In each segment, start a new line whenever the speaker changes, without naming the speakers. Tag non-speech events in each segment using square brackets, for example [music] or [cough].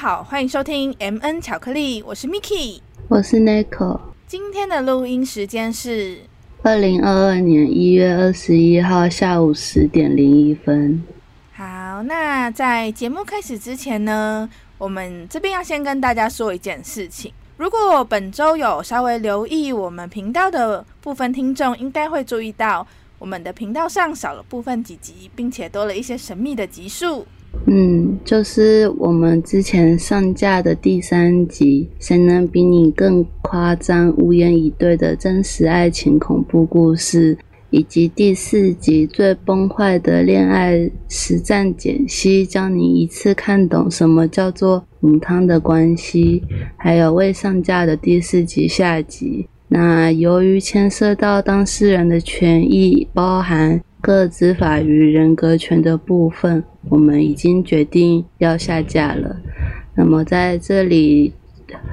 好，欢迎收听 M N 巧克力，我是 Miki，
我是 Nico。
今天的录音时间是
二零二二年一月二十一号下午十点零一分。
好，那在节目开始之前呢，我们这边要先跟大家说一件事情。如果本周有稍微留意我们频道的部分听众，应该会注意到我们的频道上少了部分几集，并且多了一些神秘的集数。
嗯，就是我们之前上架的第三集《谁能比你更夸张、无言以对的真实爱情恐怖故事》，以及第四集《最崩坏的恋爱实战解析》，教你一次看懂什么叫做母汤的关系，还有未上架的第四集下集。那由于牵涉到当事人的权益，包含各执法与人格权的部分，我们已经决定要下架了。那么在这里，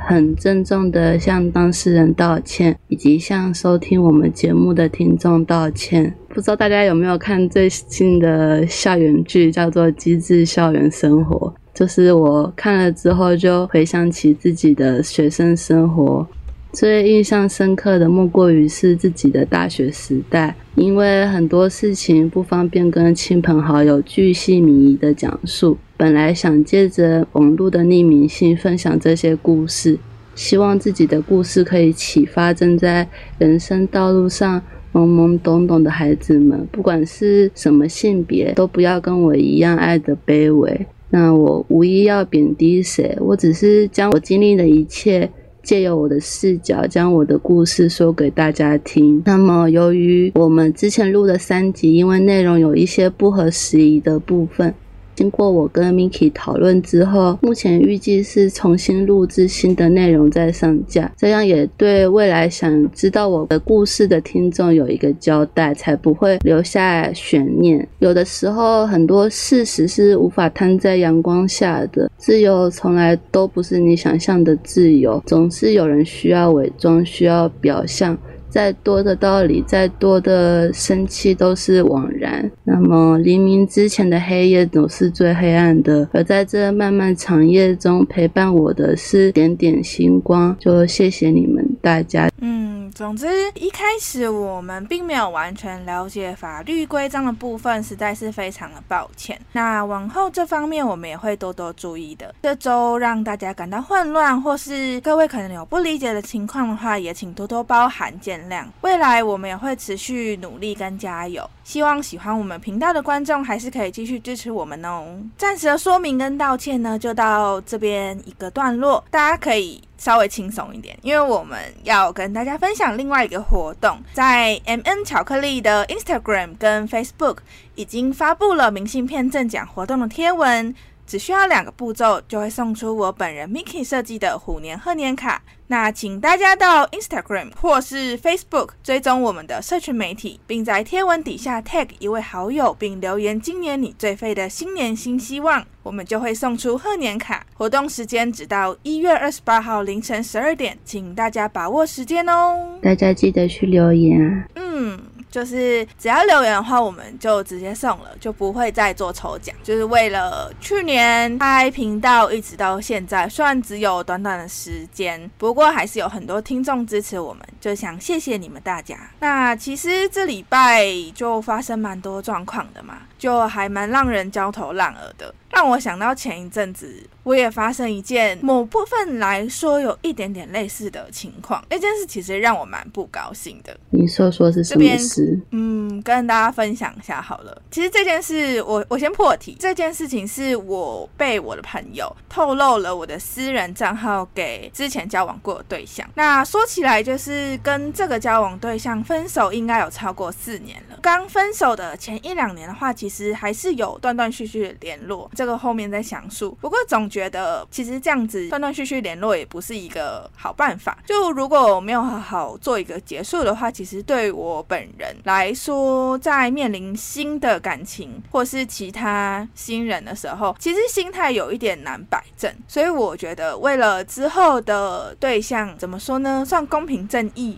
很郑重的向当事人道歉，以及向收听我们节目的听众道歉。不知道大家有没有看最近的校园剧，叫做《机智校园生活》？就是我看了之后，就回想起自己的学生生活。最印象深刻的莫过于是自己的大学时代，因为很多事情不方便跟亲朋好友巨细靡遗的讲述。本来想借着网络的匿名性分享这些故事，希望自己的故事可以启发正在人生道路上懵懵懂懂的孩子们，不管是什么性别，都不要跟我一样爱的卑微。那我无意要贬低谁，我只是将我经历的一切。借由我的视角，将我的故事说给大家听。那么，由于我们之前录的三集，因为内容有一些不合时宜的部分。经过我跟 Miki 讨论之后，目前预计是重新录制新的内容再上架，这样也对未来想知道我的故事的听众有一个交代，才不会留下悬念。有的时候很多事实是无法摊在阳光下的，自由从来都不是你想象的自由，总是有人需要伪装，需要表象。再多的道理，再多的生气都是枉然。那么黎明之前的黑夜总是最黑暗的，而在这漫漫长夜中陪伴我的是点点星光。就谢谢你们大家。
嗯，总之一开始我们并没有完全了解法律规章的部分，实在是非常的抱歉。那往后这方面我们也会多多注意的。这周让大家感到混乱，或是各位可能有不理解的情况的话，也请多多包涵见。未来我们也会持续努力跟加油，希望喜欢我们频道的观众还是可以继续支持我们哦。暂时的说明跟道歉呢，就到这边一个段落，大家可以稍微轻松一点，因为我们要跟大家分享另外一个活动，在 M N 巧克力的 Instagram 跟 Facebook 已经发布了明信片赠奖活动的贴文。只需要两个步骤，就会送出我本人 Miki 设计的虎年贺年卡。那请大家到 Instagram 或是 Facebook 追踪我们的社群媒体，并在贴文底下 tag 一位好友，并留言今年你最废的新年新希望，我们就会送出贺年卡。活动时间只到一月二十八号凌晨十二点，请大家把握时间哦。
大家记得去留言啊。嗯。
就是只要留言的话，我们就直接送了，就不会再做抽奖。就是为了去年开频道一直到现在，虽然只有短短的时间，不过还是有很多听众支持我们，就想谢谢你们大家。那其实这礼拜就发生蛮多状况的嘛，就还蛮让人焦头烂额的。让我想到前一阵子，我也发生一件某部分来说有一点点类似的情况。那件事其实让我蛮不高兴的。
你说说是什么事？
嗯，跟大家分享一下好了。其实这件事，我我先破题。这件事情是我被我的朋友透露了我的私人账号给之前交往过的对象。那说起来，就是跟这个交往对象分手应该有超过四年了。刚分手的前一两年的话，其其实还是有断断续续的联络。这个后面再详述。不过总觉得其实这样子断断续续联络也不是一个好办法。就如果没有好好做一个结束的话，其实对我本人来说，在面临新的感情或是其他新人的时候，其实心态有一点难摆正。所以我觉得为了之后的对象，怎么说呢？算公平正义。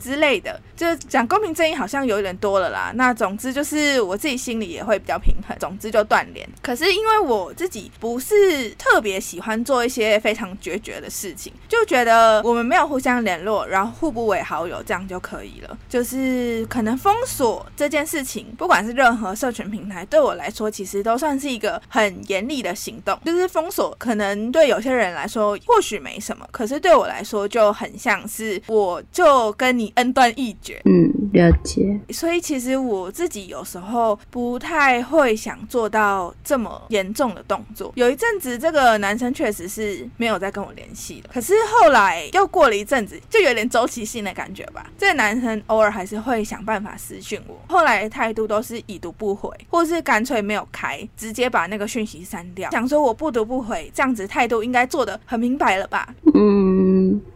之类的，就讲公平正义好像有点多了啦。那总之就是我自己心里也会比较平衡，总之就断联。可是因为我自己不是特别喜欢做一些非常决绝的事情，就觉得我们没有互相联络，然后互不为好友，这样就可以了。就是可能封锁这件事情，不管是任何社群平台，对我来说其实都算是一个很严厉的行动。就是封锁可能对有些人来说或许没什么，可是对我来说就很像是我就跟你恩断义绝。
嗯，了解。
所以其实我自己有时候不太会想做到这么严重的动作。有一阵子，这个男生确实是没有再跟我联系了。可是后来又过了一阵子，就有点周期性的感觉吧。这个男生偶尔还是会想办法私讯我，后来态度都是已读不回，或是干脆没有开，直接把那个讯息删掉。想说我不读不回，这样子态度应该做的很明白了吧？
嗯，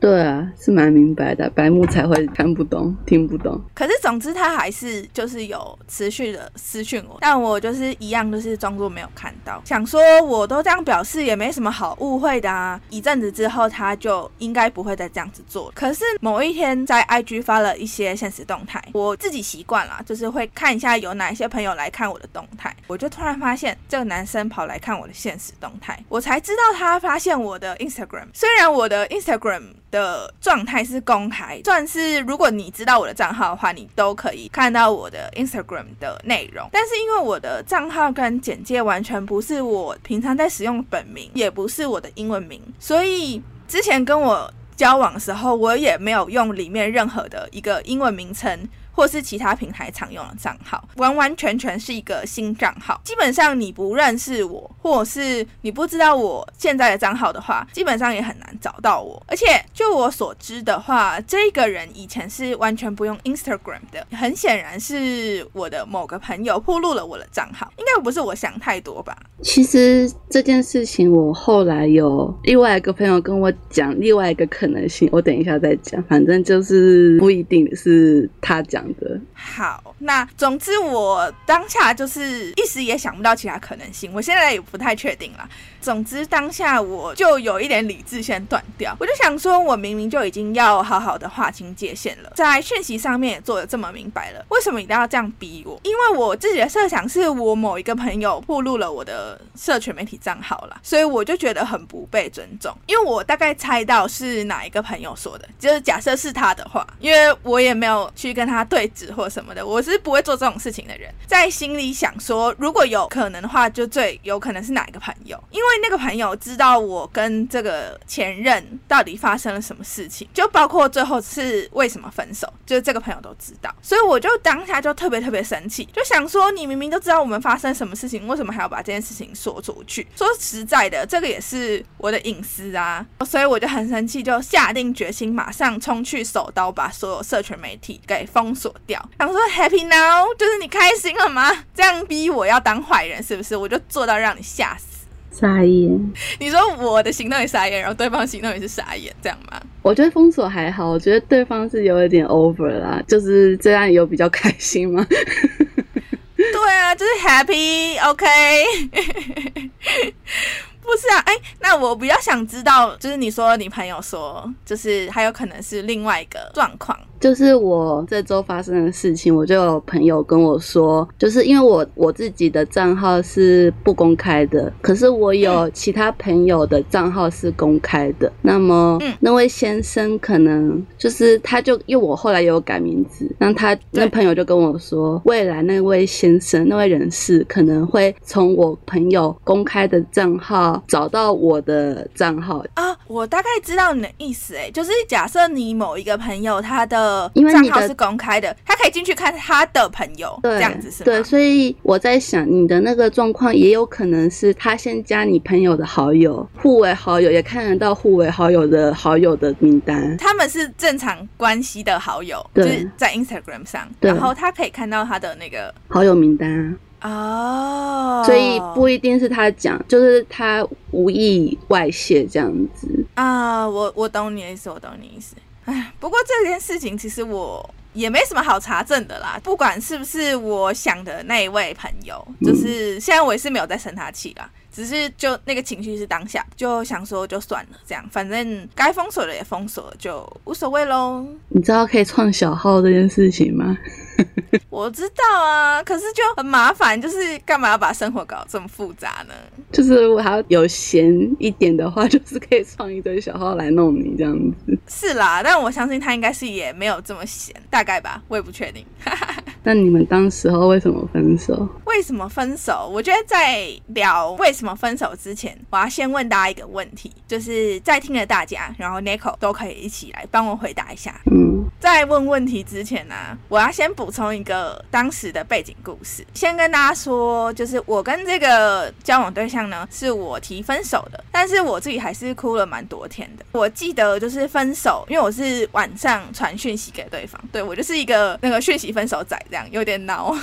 对啊，是蛮明白的，白木才会看不懂、听不懂。
可是总之他还是就是有持续的私讯我，但我就是一样，就是装作没有看到，想说我都这样表示也没什么好误会的啊。一阵子之后，他就应该不会再这样子做。可是某一天在 IG 发了一些现实动态，我自己习惯了，就是会看一下有哪一些朋友来看我的动态，我就突然发现这个男生跑来看我的现实动态，我才知道他发现我的 Instagram。虽然我的 Instagram 的状态是公开，算是如果你知道我的账号的话，你都可以看到我的 Instagram 的内容。但是因为我的账号跟简介完全不是我平常在使用本名，也不是我的英文名，所以之前跟我交往的时候，我也没有用里面任何的一个英文名称。或是其他平台常用的账号，完完全全是一个新账号。基本上你不认识我，或者是你不知道我现在的账号的话，基本上也很难找到我。而且就我所知的话，这个人以前是完全不用 Instagram 的，很显然是我的某个朋友铺露了我的账号，应该不是我想太多吧？
其实这件事情，我后来有另外一个朋友跟我讲另外一个可能性，我等一下再讲。反正就是不一定是他讲。
好，那总之我当下就是一时也想不到其他可能性，我现在也不太确定了。总之当下我就有一点理智先断掉，我就想说，我明明就已经要好好的划清界限了，在讯息上面也做的这么明白了，为什么一定要这样逼我？因为我自己的设想是我某一个朋友暴露了我的社群媒体账号了，所以我就觉得很不被尊重。因为我大概猜到是哪一个朋友说的，就是假设是他的话，因为我也没有去跟他对质或什么的，我是不会做这种事情的人，在心里想说，如果有可能的话，就最有可能是哪一个朋友，因为。那个朋友知道我跟这个前任到底发生了什么事情，就包括最后是为什么分手，就是这个朋友都知道，所以我就当下就特别特别生气，就想说你明明都知道我们发生什么事情，为什么还要把这件事情说出去？说实在的，这个也是我的隐私啊，所以我就很生气，就下定决心马上冲去手刀把所有社群媒体给封锁掉。想说 Happy now，就是你开心了吗？这样逼我要当坏人是不是？我就做到让你吓死。
傻眼，
你说我的行动也傻眼，然后对方行动也是傻眼，这样吗？
我觉得封锁还好，我觉得对方是有一点 over 啦，就是这样有比较开心吗？
对啊，就是 happy，OK。不是啊，哎，那我比较想知道，就是你说你朋友说，就是还有可能是另外一个状况。
就是我这周发生的事情，我就有朋友跟我说，就是因为我我自己的账号是不公开的，可是我有其他朋友的账号是公开的。那么那位先生可能就是他就因为我后来有改名字，那他那朋友就跟我说，未来那位先生那位人士可能会从我朋友公开的账号找到我的账号
啊。我大概知道你的意思，哎，就是假设你某一个朋友他的。账号是公开的，他可以进去看他的朋友，这样子是吗？
对，所以我在想，你的那个状况也有可能是他先加你朋友的好友，互为好友，也看得到互为好友的好友的名单。
他们是正常关系的好友，就是在 Instagram 上，然后他可以看到他的那个
好友名单
哦。
所以不一定是他讲，就是他无意外泄这样子
啊。我我懂你的意思，我懂你意思。哎，不过这件事情其实我也没什么好查证的啦。不管是不是我想的那一位朋友，就是现在我也是没有再生他气啦。只是就那个情绪是当下，就想说就算了，这样反正该封锁的也封锁了，就无所谓喽。
你知道可以创小号这件事情吗？[laughs]
我知道啊，可是就很麻烦，就是干嘛要把生活搞得这么复杂呢？
就是我还要有闲一点的话，就是可以创一堆小号来弄你这样子。
是啦，但我相信他应该是也没有这么闲，大概吧，我也不确定。
那你们当时候为什么分手？
为什么分手？我觉得在聊为什么分手之前，我要先问大家一个问题，就是在听的大家，然后 Nico 都可以一起来帮我回答一下。
嗯，
在问问题之前呢、我要先补充一个当时的背景故事。先跟大家说，就是我跟这个交往对象呢，是我提分手的，但是我自己还是哭了蛮多天的。我记得就是分手，因为我是晚上传讯息给对方，对我就是一个那个讯息分手仔，这样有点恼。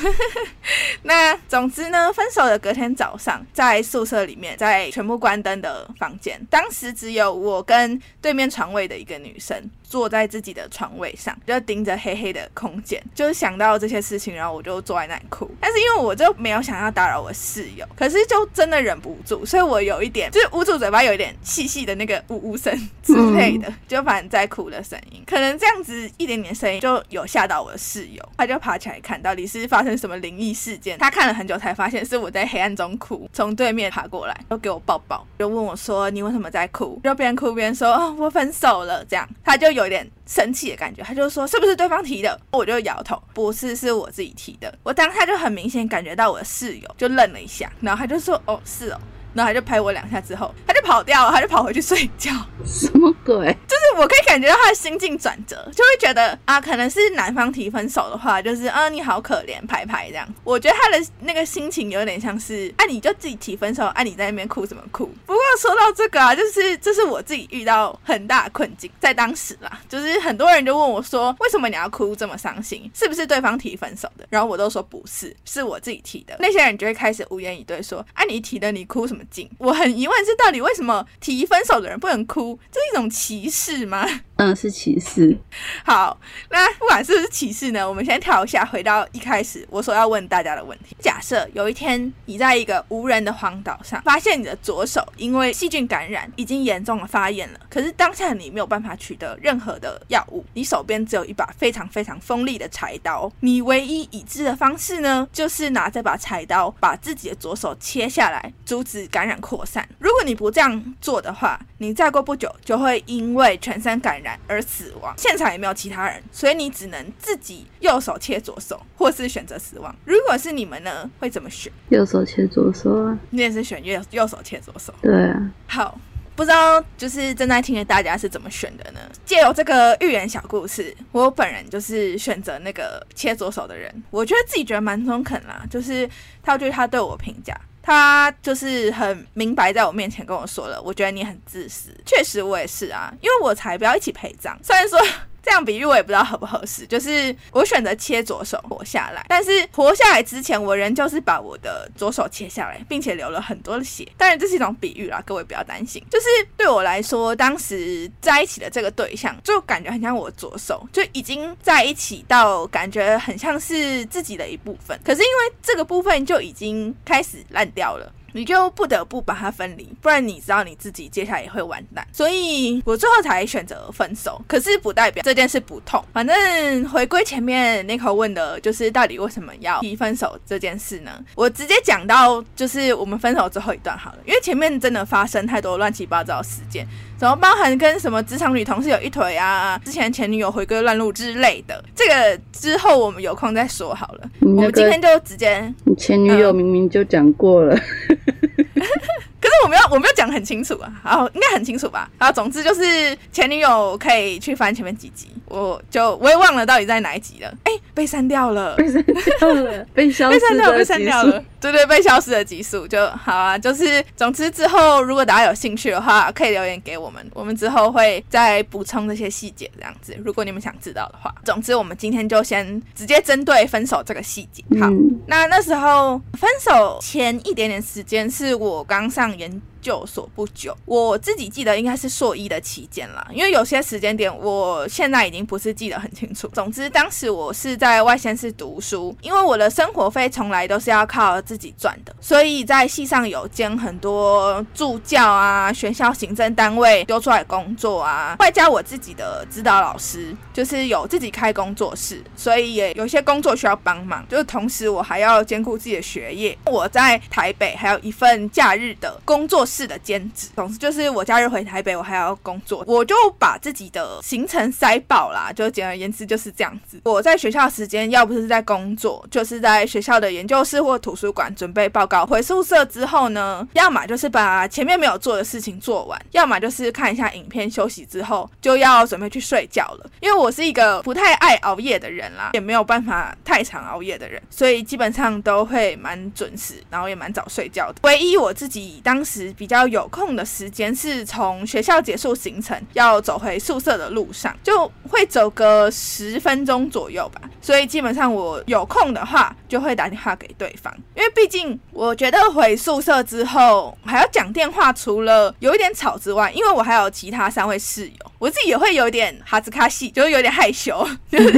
[laughs] 那总之呢，分手的隔天早上，在宿舍里面，在全部关灯的房间，当时只有我跟对面床位的一个女生坐在自己的床位上，就盯着黑黑的空间，就是想到这些事情，然后我就坐在那里哭。但是因为我就没有想要打扰我室友，可是就真的忍不住，所以我有一点就是捂住嘴巴，有一点细细的那个呜呜声之类的，就反正在哭的声音，可能这样子一点点声音就有吓到我的室友，他就爬起来看到底是发生什么灵异事件。他看了很久才发现是我在黑暗中哭，从对面爬过来，就给我抱抱，就问我说你为什么在哭？就边哭边说哦我分手了，这样他就有有点生气的感觉，他就说是不是对方提的？我就摇头，不是，是我自己提的。我当下就很明显感觉到我的室友就愣了一下，然后他就说哦是哦，然后他就拍我两下之后，他就跑掉了，他就跑回去睡觉。
什么鬼？
就是我可以感觉到他的心境转折，就会觉得啊，可能是男方提分手的话，就是啊你好可怜，拍拍这样。我觉得他的那个心情有点像是啊，你就自己提分手，啊你在那边哭什么哭？不过说到这个啊，就是这是我自己遇到很大的困境，在当时啦，就是很多人就问我说，为什么你要哭这么伤心？是不是对方提分手的？然后我都说不是，是我自己提的。那些人就会开始无言以对说，啊你提的，你哭什么劲？我很疑问是到底为什么提分手的人不能哭？这是一种歧视吗？[laughs]
嗯，是歧视。
好，那不管是不是歧视呢，我们先跳一下，回到一开始我所要问大家的问题。假设有一天你在一个无人的荒岛上，发现你的左手因为细菌感染已经严重的发炎了，可是当下你没有办法取得任何的药物，你手边只有一把非常非常锋利的柴刀，你唯一已知的方式呢，就是拿这把柴刀把自己的左手切下来，阻止感染扩散。如果你不这样做的话，你再过不久就会因为全身感染而死亡。现场也没有其他人，所以你只能自己右手切左手，或是选择死亡。如果是你们呢，会怎么选？
右手切左手啊？
你也是选右右手切左手。
对啊，
好，不知道就是正在听的大家是怎么选的呢？借由这个寓言小故事，我本人就是选择那个切左手的人，我觉得自己觉得蛮中肯啦，就是他就是他对我评价。他就是很明白，在我面前跟我说了，我觉得你很自私。确实，我也是啊，因为我才不要一起陪葬。虽然说这样比喻我也不知道合不合适，就是我选择切左手活下来，但是活下来之前，我仍旧是把我的左手切下来，并且流了很多的血。当然，这是一种比喻啦，各位不要担心。就是对我来说，当时在一起的这个对象，就感觉很像我左手，就已经在一起到感觉很像是自己的一部分。可是因为这个部分就已经开始烂掉了。你就不得不把它分离，不然你知道你自己接下来也会完蛋。所以我最后才选择分手，可是不代表这件事不痛。反正回归前面 n i c o 问的，就是到底为什么要提分手这件事呢？我直接讲到就是我们分手最后一段好了，因为前面真的发生太多乱七八糟事件，怎么包含跟什么职场女同事有一腿啊，之前前女友回归乱入之类的，这个之后我们有空再说好了。
那个
我们今天就直接
你前女友明明就讲过了，[laughs]
可是我没有，我没有讲很清楚啊，然后应该很清楚吧？然后总之就是前女友可以去翻前面几集，我就我也忘了到底在哪一集了。哎，被删掉了，
被删掉了，[laughs] 被消失
被删掉了，被删掉了。对对，被消失的集数就好啊。就是总之之后，如果大家有兴趣的话，可以留言给我们，我们之后会再补充这些细节，这样子。如果你们想知道的话，总之我们今天就先直接针对分手这个细节。好，
嗯
那那时候分手前一点点时间是我刚上研就所不久，我自己记得应该是硕一的期间啦，因为有些时间点我现在已经不是记得很清楚。[laughs] 总之，当时我是在外县市读书，因为我的生活费从来都是要靠自己赚的，所以在系上有兼很多助教啊、学校行政单位丢出来工作啊，外加我自己的指导老师，就是有自己开工作室，所以也有些工作需要帮忙。就是同时我还要兼顾自己的学业，我在台北还有一份假日的工作室的兼职。总之就是我假日回台北，我还要工作，我就把自己的行程塞爆啦。就简而言之就是这样子。我在学校时间要不是在工作，就是在学校的研究室或图书馆准备报告。回宿舍之后呢，要么就是把前面没有做的事情做完，要么就是看一下影片休息之后就要准备去睡觉了。因为我是一个不太爱熬夜的人啦，也没有办法太长熬夜的人，所以基本上都会蛮准时，然后也蛮早睡觉的。唯一我自己当时比较有空的时间，是从学校结束行程要走回宿舍的路上，就会走个十分钟左右吧。所以基本上我有空的话，就会打电话给对方，因为毕竟我觉得回宿舍之后还要讲电话，除了有一点吵之外，因为我还有其他三位室友，我自己也会有点哈兹卡西，就是有点害羞，就是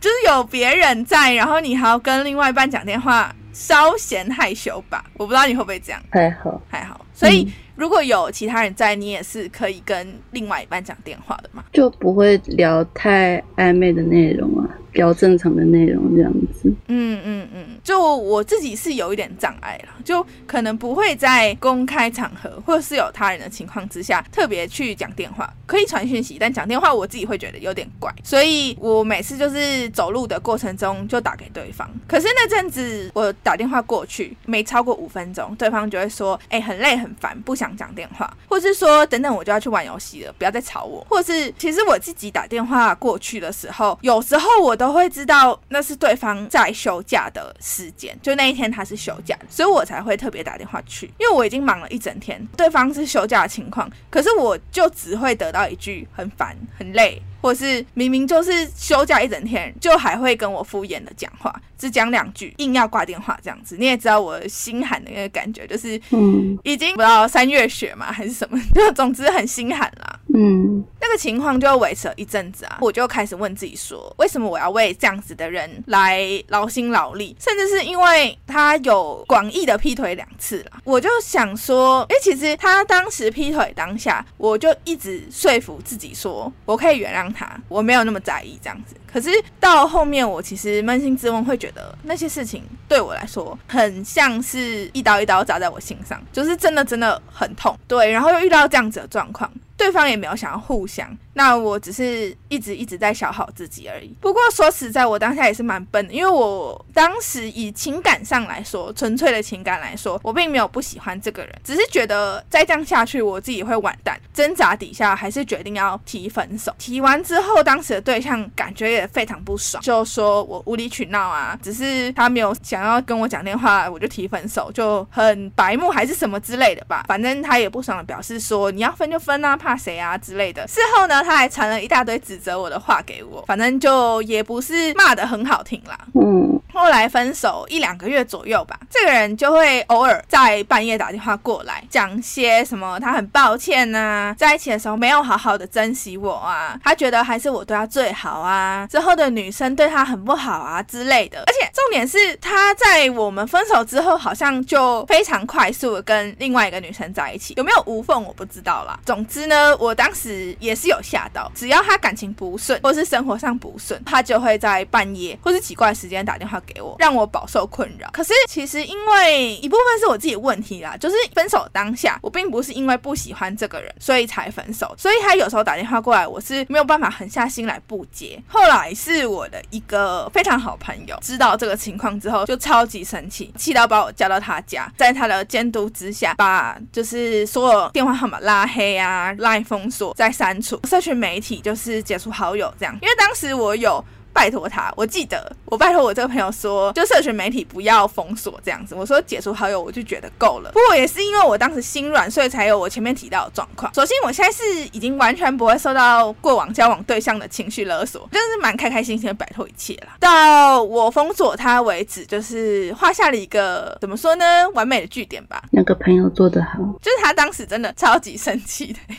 就是有别人在，然后你还要跟另外一半讲电话，稍显害羞吧。我不知道你会不会这样，
还好
还好。所以如果有其他人在，你也是可以跟另外一半讲电话的嘛？
就不会聊太暧昧的内容啊。比较正常的内容这样子，
嗯嗯嗯，就我自己是有一点障碍啦，就可能不会在公开场合或是有他人的情况之下特别去讲电话，可以传讯息，但讲电话我自己会觉得有点怪，所以我每次就是走路的过程中就打给对方。可是那阵子我打电话过去没超过五分钟，对方就会说：“哎，很累很烦，不想讲电话。”或是说：“等等，我就要去玩游戏了，不要再吵我。”或是其实我自己打电话过去的时候，有时候我都都会知道那是对方在休假的时间，就那一天他是休假，所以我才会特别打电话去，因为我已经忙了一整天，对方是休假的情况，可是我就只会得到一句很烦、很累。或是明明就是休假一整天，就还会跟我敷衍的讲话，只讲两句，硬要挂电话这样子。你也知道我心寒的那个感觉，就是嗯，已经不知道三月雪嘛还是什么，就总之很心寒啦。嗯，那个情况就维持了一阵子啊，我就开始问自己说，为什么我要为这样子的人来劳心劳力？甚至是因为他有广义的劈腿两次了，我就想说，哎，其实他当时劈腿当下，我就一直说服自己说，我可以原谅。他我没有那么在意这样子，可是到后面我其实扪心自问，会觉得那些事情对我来说很像是一刀一刀扎在我心上，就是真的真的很痛。对，然后又遇到这样子的状况，对方也没有想要互相。那我只是一直一直在消耗自己而已。不过说实在，我当下也是蛮笨的，因为我当时以情感上来说，纯粹的情感来说，我并没有不喜欢这个人，只是觉得再这样下去，我自己会完蛋。挣扎底下，还是决定要提分手。提完之后，当时的对象感觉也非常不爽，就说我无理取闹啊，只是他没有想要跟我讲电话，我就提分手，就很白目还是什么之类的吧。反正他也不爽的表示说，你要分就分啊，怕谁啊之类的。事后呢？他还传了一大堆指责我的话给我，反正就也不是骂的很好听啦。嗯，后来分手一两个月左右吧，这个人就会偶尔在半夜打电话过来，讲些什么他很抱歉呐，在一起的时候没有好好的珍惜我啊，他觉得还是我对他最好啊，之后的女生对他很不好啊之类的。而且重点是他在我们分手之后，好像就非常快速的跟另外一个女生在一起，有没有无缝我不知道啦。总之呢，我当时也是有吓到，只要他感情不顺或是生活上不顺，他就会在半夜或是奇怪时间打电话给我，让我饱受困扰。可是其实因为一部分是我自己的问题啦，就是分手当下我并不是因为不喜欢这个人所以才分手，所以他有时候打电话过来，我是没有办法狠下心来不接。后来是我的一个非常好朋友知道这个情况之后，就超级生气，气到把我叫到他家，在他的监督之下，把就是所有电话号码拉黑啊、再封锁、再删除社群媒体。就是解除好友这样，因为当时我有拜托他，我记得我拜托我这个朋友说，就社群媒体不要封锁这样子。我说解除好友我就觉得够了。不过也是因为我当时心软，所以才有我前面提到的状况。首先我现在是已经完全不会受到过往交往对象的情绪勒索，真的是蛮开开心心的摆脱一切了。到我封锁他为止，就是画下了一个怎么说呢，完美的句点吧。
那个朋友做得好，
就是他当时真的超级生气的，[laughs]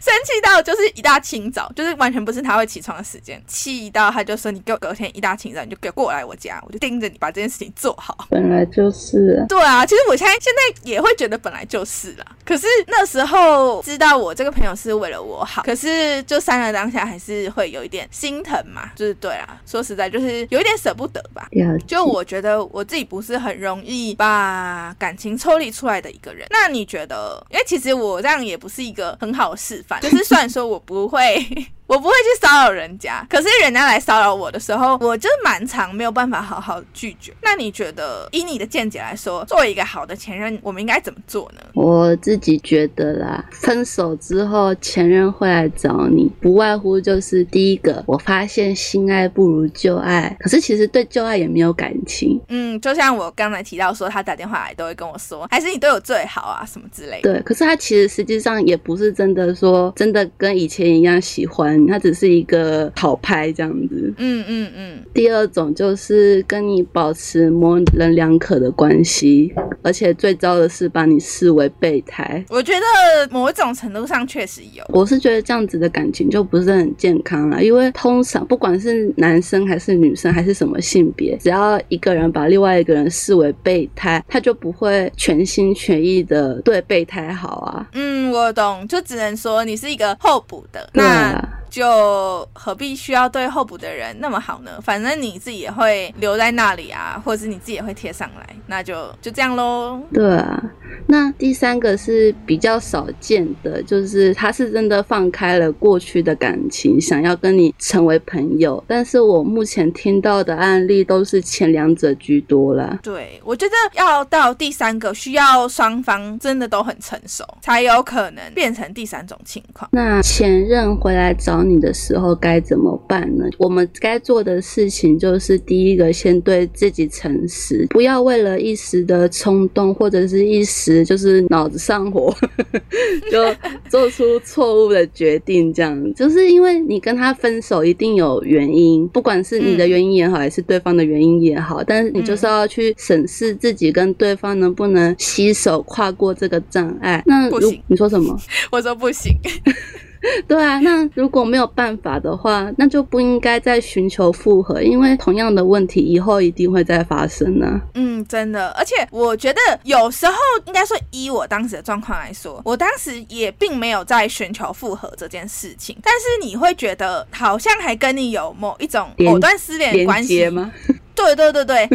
生气到就是一大清早，就是完全不是他会起床的时间，气到他就说：“你给我隔天一大清早你就给我过来我家，我就盯着你把这件事情做好。”
本来就是。
对啊，其实我现在现在也会觉得本来就是啦，可是那时候知道我这个朋友是为了我好，可是就删了当下还是会有一点心疼嘛，就是对啊，说实在就是有一点舍不得吧。就我觉得我自己不是很容易把感情抽离出来的一个人。那你觉得？因为其实我这样也不是一个很好的示范，就是虽然说我不会。我不会去骚扰人家，可是人家来骚扰我的时候，我就蛮常没有办法好好拒绝。那你觉得，以你的见解来说，作为一个好的前任，我们应该怎么做呢？
我自己觉得啦，分手之后前任会来找你，不外乎就是第一个，我发现新爱不如旧爱，可是其实对旧爱也没有感情。
嗯，就像我刚才提到说，他打电话来都会跟我说，还是你对我最好啊，什么之类的。
对，可是他其实实际上也不是真的说真的跟以前一样喜欢你，他只是一个讨拍这样子。
嗯嗯嗯，
第二种就是跟你保持模棱两可的关系，而且最糟的是把你视为备胎。
我觉得某一种程度上确实有。
我是觉得这样子的感情就不是很健康了，因为通常不管是男生还是女生还是什么性别，只要一个人把另外一个人视为备胎，他就不会全心全意的对备胎好啊。
嗯，我懂，就只能说你是一个候补的。
对
那
啊，
就何必需要对候补的人那么好呢？反正你自己也会留在那里啊，或者是你自己也会贴上来，那就就这样喽。
对啊。那第三个是比较少见的，就是他是真的放开了过去的感情，想要跟你成为朋友。但是我目前听到的案例都是前两者居多啦。
对，我觉得要到第三个，需要双方真的都很成熟，才有可能变成第三种情况。
那前任回来找你的时候该怎么办呢？我们该做的事情就是第一个，先对自己诚实，不要为了一时的冲动或者是一时就是脑子上火，[laughs] 就做出错误的决定。这样，就是因为你跟他分手一定有原因，不管是你的原因也好，还是对方的原因也好，但是你就是要去审视自己跟对方能不能携手跨过这个障碍。那如你说什么？[laughs]
我说不行，[laughs] [laughs]
对啊，那如果没有办法的话，那就不应该再寻求复合，因为同样的问题以后一定会再发生呢、
嗯，真的，而且我觉得有时候应该说，以我当时的状况来说，我当时也并没有在寻求复合这件事情，但是你会觉得好像还跟你有某一种
连
藕断丝连的关系？
吗？
对对对对，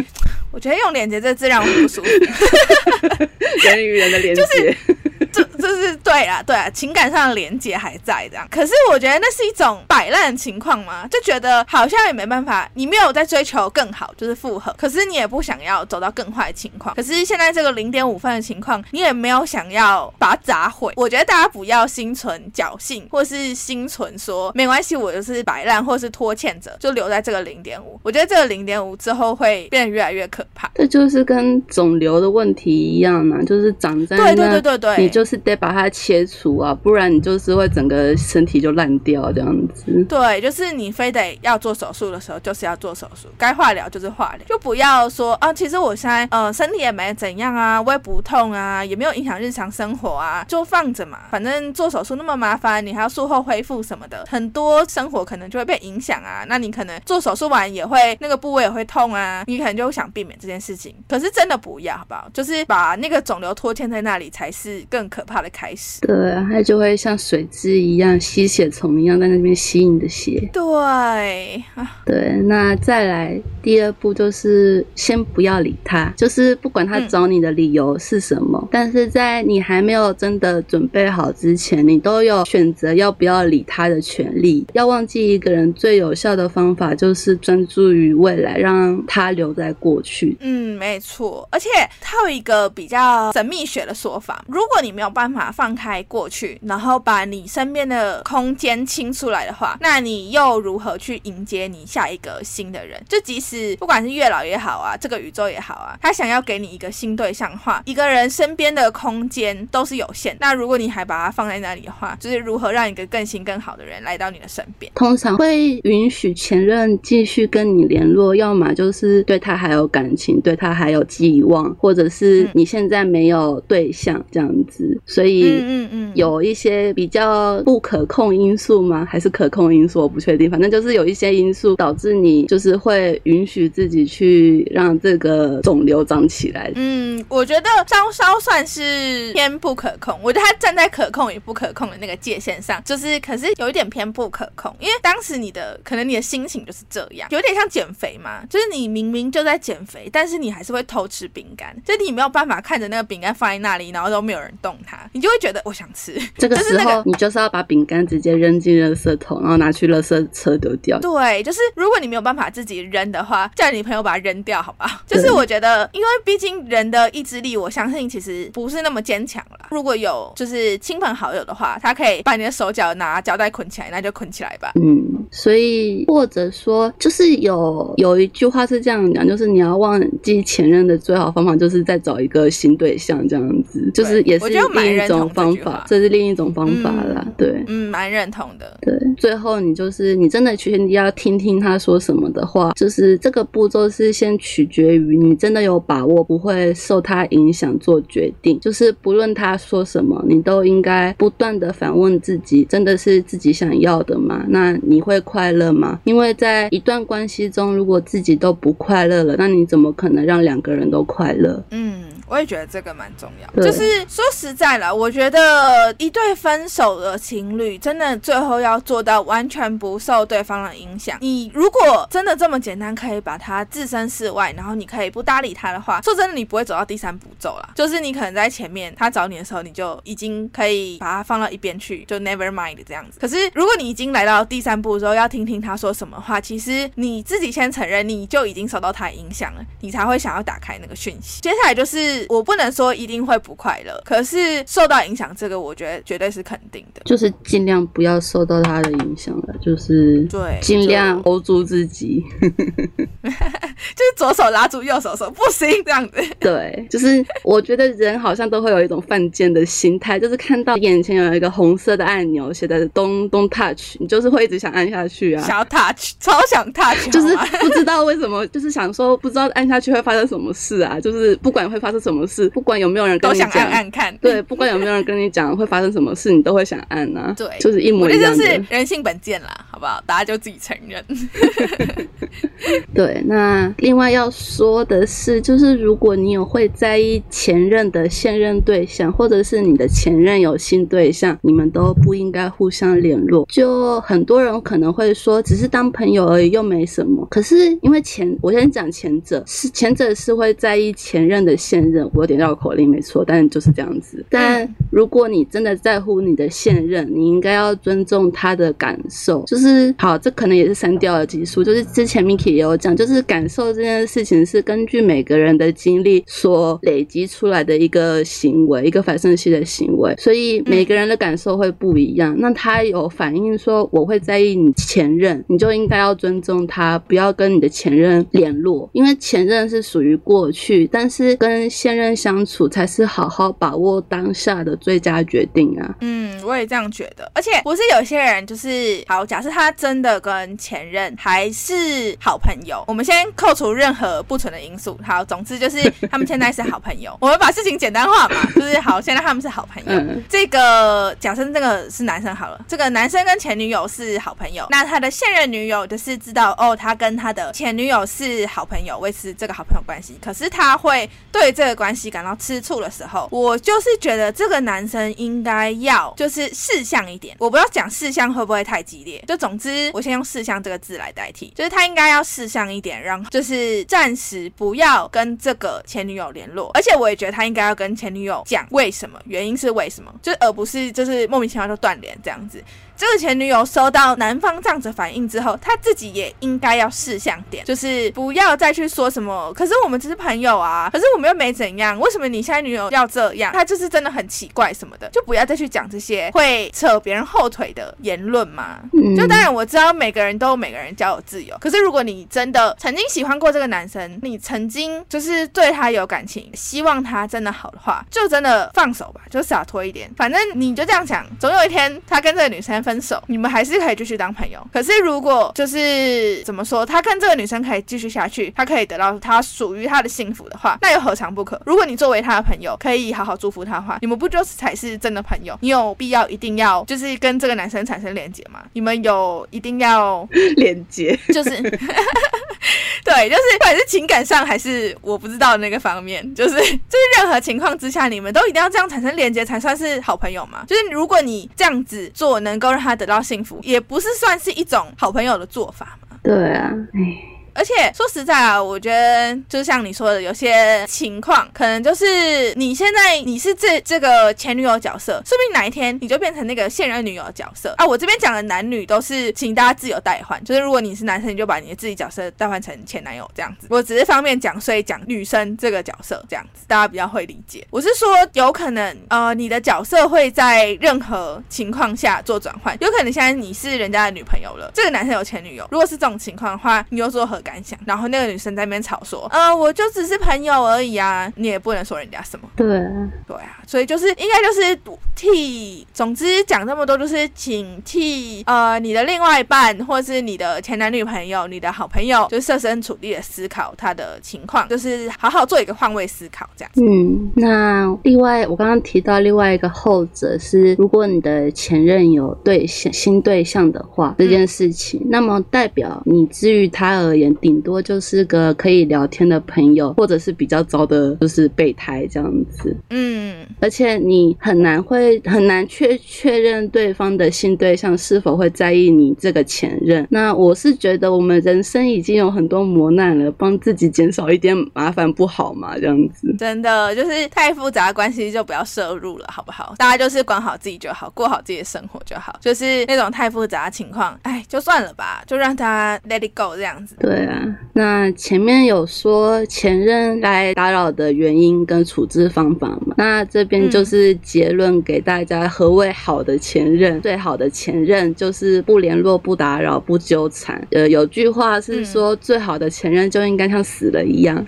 我觉得用连接这字让我很不舒服。[laughs]
人与人的连接，
这 [laughs] 这是对啊，对啊，情感上的连接还在这样。可是我觉得那是一种摆烂的情况嘛，就觉得好像也没办法，你没有在追求更好，就是复合，可是你也不想要走到更坏的情况。可是现在这个零点五分的情况，你也没有想要把它砸毁。我觉得大家不要心存侥幸，或是心存说没关系，我就是摆烂或是拖欠者，就留在这个零点五。我觉得这个零点五之后会变得越来越可怕。
这就是跟肿瘤的问题一样嘛，就是长在
对对
那，
对对对，
你就是得把它切除啊，不然你就是会整个身体就烂掉这样子。
对，就是你非得要做手术的时候，就是要做手术，该化疗就是化疗，就不要说啊，其实我现在呃身体也没怎样啊，我也不痛啊，也没有影响日常生活啊，就放着嘛，反正做手术那么麻烦，你还要术后恢复什么的，很多生活可能就会被影响啊。那你可能做手术完也会那个部位也会痛啊，你可能就想避免这件事情，可是真的不要，好不好？就是把那个肿瘤拖欠在那里，才是更可怕的开始。
对啊，它就会像水蛭一样吸血虫一样在那边吸你的血。
对啊，
对，那再来第二步就是先不要理他，就是不管他
嗯
找你的理由是什么，但是在你还没有真的准备好之前，你都有选择要不要理他的权利。要忘记一个人最有效的方法就是专注于未来，让他留在过去。
嗯，没错，而且它有一个比较神秘学的说法，如果你没有办法放开过去，然后把你身边的空间清出来的话，那你又如何去迎接你下一个新的人？就即使不管是月老也好啊，这个宇宙也好啊，他想要给你一个新对象的话，一个人身边的空间都是有限。那如果你还把它放在那里的话，就是如何让一个更新更好的人来到你的身边？
通常会允许前任继续跟你联络，要么就是对他还有感情，对他还有寄望，或者是你现在没有对象这样子。所以，
嗯嗯嗯，
有一些比较不可控因素吗？还是可控因素？我不确定。反正就是有一些因素导致你就是会允许自己去让这个肿瘤长起来。
嗯，我觉得稍稍算是偏不可控。我觉得它站在可控与不可控的那个界限上，就是可是有一点偏不可控。因为当时你的可能你的心情就是这样，有点像减肥嘛，就是你明明就在减肥，但是你还是会偷吃饼干，就你没有办法看着那个饼干放在那里，然后都没有人动它，你就会觉得我想吃。
这个时
就是那
你就是要把饼干直接扔进垃圾桶，然后拿去垃圾车丢掉。
对，就是如果你没有办法自己扔的话，叫你朋友把它扔掉，好吧？[laughs] 就是我觉得，因为毕竟人的意志力，我相信其实不是那么坚强啦。如果有就是亲朋好友的话，他可以把你的手脚拿胶带捆起来，那就捆起来吧。
嗯，所以或者说，就是有有一句话是这样讲，就是你要忘记前任的最好方法，就是再找一个新对象，这样子，就是也是
我觉得蛮
另一种方法，这是另一种方法啦。对
嗯，蛮认同的。
对，最后你就是你真的去要听听他说什么的话，就是这个步骤是先取决于你真的有把握不会受他影响做决定，就是不论他说什么，你都应该不断的反问自己，真的是自己想要的吗？那你会快乐吗？因为在一段关系中，如果自己都不快乐了，那你怎么可能让两个人都快乐？
嗯，我也觉得这个蛮重要。
对
就是说实在了，我觉得一对分手的情侣，真的最后要做到完全不受对方的影响。你如果真的这么简单，可以把他置身事外，然后你可以不搭理他的话，说真的，你不会走到第三步骤啦。就是你可能在前面他找你的时候，你就已经可以把他放到一边去，就 never mind 这样子。可是如果你已经来到第三步之后，要听听他说什么话，其实你自己先承认你就已经受到他的影响了，你才会想要打开那个讯息。接下来就是我不能说一定会不快乐，可是受到影响这个，我觉得绝对是肯定的。
就是尽量不要受到他的影响了，就是
对
尽量 hold 住自己。[laughs]
就是左手拉住右手说不行这样子。
对，就是我觉得人好像都会有一种犯贱的心态，就是看到眼前有一个红色的按钮，写的 “don't don't touch”，你就是会一直想按下去啊。
想要 touch，超想 touch，
就是不知道为什么，就是想说不知道按下去会发生什么事啊！就是不管会发生什么事，不管有没有人跟
都想
你讲，
按按看。
对，不管有没有人跟你讲会发生什么事，你都会想按啊。[laughs]
对
就是一模一样的。
是人性本贱啦，好不好？大家就自己承认。[laughs]
对，那另外要说的是，就是如果你有会在意前任的现任对象，或者是你的前任有新对象，你们都不应该互相联络。就很多人可能会说，只是当朋友而已，又没什么。可是因为前，我先讲前者，是前者是会在意前任的现任，我有点绕口令没错，但就是这样子。但如果你真的在乎你的现任，你应该要尊重他的感受。就是好，这可能也是删掉的技术。就是之前 Miki 也有讲，就是感受这件事情是根据每个人的经历所累积出来的一个行为，一个反射系的行为，所以每个人的感受会不一样。那他有反映说我会在意你前任，你就应该要尊重他，不要跟你的前任联络，因为前任是属于过去，但是跟现任相处才是好好把握当下的最佳决定啊。
嗯，我也这样觉得。而且不是有些人就是好，假设他真的跟前任还是好朋友，我们先扣除任何不纯的因素。好，总之就是 [laughs] 他们现在是好朋友。我们把事情简单化嘛，就是好，现在他们是好朋友。
嗯
这个假设这个是男生好了，这个男生跟前女友是好朋友，那他的现任女友就是知道哦，他跟他的前女友是好朋友，维持这个好朋友关系。可是他会对这个关系感到吃醋的时候，我就是觉得这个男生应该要就是事项一点。我不要讲事项会不会太激烈，就总之我先用事项这个字来代替，就是他应该要事项一点，然后就是暂时不要跟这个前女友联络，而且我也觉得他应该要跟前女友讲为什么，原因是为什么，就而不是就是莫名其妙就断联这样子。这个前女友收到男方这样子反应之后，他自己也应该要试向点，就是不要再去说什么。可是我们只是朋友啊，可是我们又没样，为什么你现在女友要这样？她就是真的很奇怪什么的，就不要再去讲这些会扯别人后腿的言论嘛。就当然我知道每个人都有每个人交友自由，可是如果你真的曾经喜欢过这个男生，你曾经就是对他有感情，希望他真的好的话，就真的放手吧，就洒脱一点。反正你就这样想，总有一天他跟这个女生分手，你们还是可以继续当朋友。可是如果就是怎么说，他跟这个女生可以继续下去，他可以得到他属于他的幸福的话，那又何尝不可？如果你作为他的朋友，可以好好祝福他的话，你们不就是才是真的朋友？你有必要一定要就是跟这个男生产生连接吗？你们有一定要
连接，
就是 [laughs] 对，就是不管是情感上还是我不知道那个方面，就是就是任何情况之下，你们都一定要这样产生连接才算是好朋友嘛？就是如果你这样子做能够让他得到幸福，也不是算是一种好朋友的做法嘛？
对啊，哎。
而且说实在啊，我觉得就像你说的，有些情况可能就是你现在你是这这个前女友角色，说不定哪一天你就变成那个现任女友角色啊。我这边讲的男女都是请大家自由代换，就是如果你是男生，你就把你的自己角色代换成前男友这样子。我只是方便讲，所以讲女生这个角色这样子，大家比较会理解。我是说，有可能呃，你的角色会在任何情况下做转换，有可能现在你是人家的女朋友了，这个男生有前女友，如果是这种情况的话，你又做何？感想，然后那个女生在那边吵说：“呃，我就只是朋友而已啊，你也不能说人家什么。”
对，
对啊，所以就是应该就是替，总之讲这么多，就是请替呃你的另外一半，或是你的前男女朋友、你的好朋友，就设身处地的思考他的情况，就是好好做一个换位思考，这样。
嗯，那另外我刚刚提到另外一个后者是，如果你的前任有对象新对象的话，这件事情，那么代表你至于他而言。顶多就是个可以聊天的朋友，或者是比较糟的，就是备胎这样子。
嗯，
而且你很难会很难确确认对方的性对象是否会在意你这个前任。那我是觉得我们人生已经有很多磨难了，帮自己减少一点麻烦不好吗？这样子
真的就是太复杂的关系就不要摄入了，好不好？大家就是管好自己就好，过好自己的生活就好。就是那种太复杂的情况，哎，就算了吧，就让他 let it go 这样子。
对。对啊，那前面有说前任来打扰的原因跟处置方法嘛？那这边就是结论给大家：何谓好的前任？最好的前任就是不联络、不打扰、不纠缠。呃，有句话是说，最好的前任就应该像死了一样。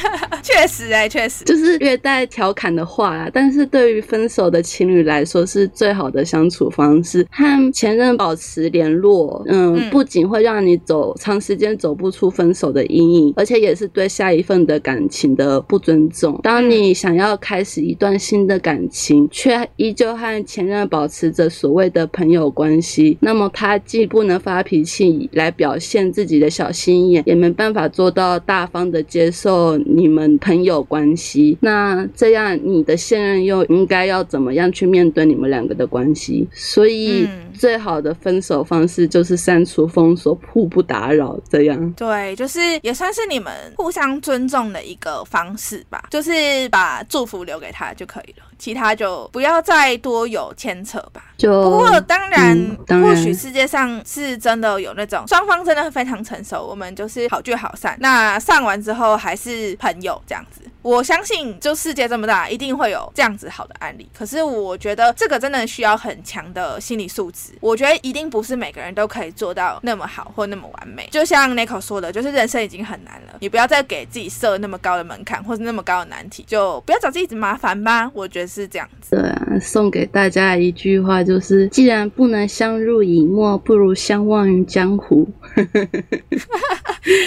[laughs]
确实哎，确实
就是略带调侃的话啦。但是对于分手的情侣来说，是最好的相处方式。和前任保持联络，嗯，不仅会让你走长时间走不出。出分手的阴影，而且也是对下一份的感情的不尊重。当你想要开始一段新的感情，却依旧和前任保持着所谓的朋友关系，那么他既不能发脾气来表现自己的小心眼，也没办法做到大方的接受你们朋友关系。那这样，你的现任又应该要怎么样去面对你们两个的关系？所以。最好的分手方式就是删除、封锁、互不打扰，这样。
对，就是也算是你们互相尊重的一个方式吧，就是把祝福留给他就可以了，其他就不要再多有牵扯吧。
就
不过当然，或许世界上是真的有那种双方真的非常成熟，我们就是好聚好散，那散完之后还是朋友这样子。我相信，就世界这么大，一定会有这样子好的案例。可是，我觉得这个真的需要很强的心理素质。我觉得一定不是每个人都可以做到那么好或那么完美。就像 Nico 说的，就是人生已经很难了，你不要再给自己设那么高的门槛或者那么高的难题，就不要找自己麻烦吧。我觉得是这样子。
对啊，送给大家一句话就是：既然不能相濡以沫，不如相忘于江湖。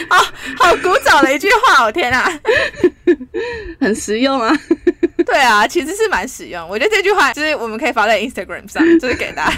好 [laughs] 好古早的一句话，我天啊！[laughs]
很实用啊，[laughs]
对啊，其实是蛮实用。我觉得这句话就是我们可以发在 Instagram 上，就是给大家，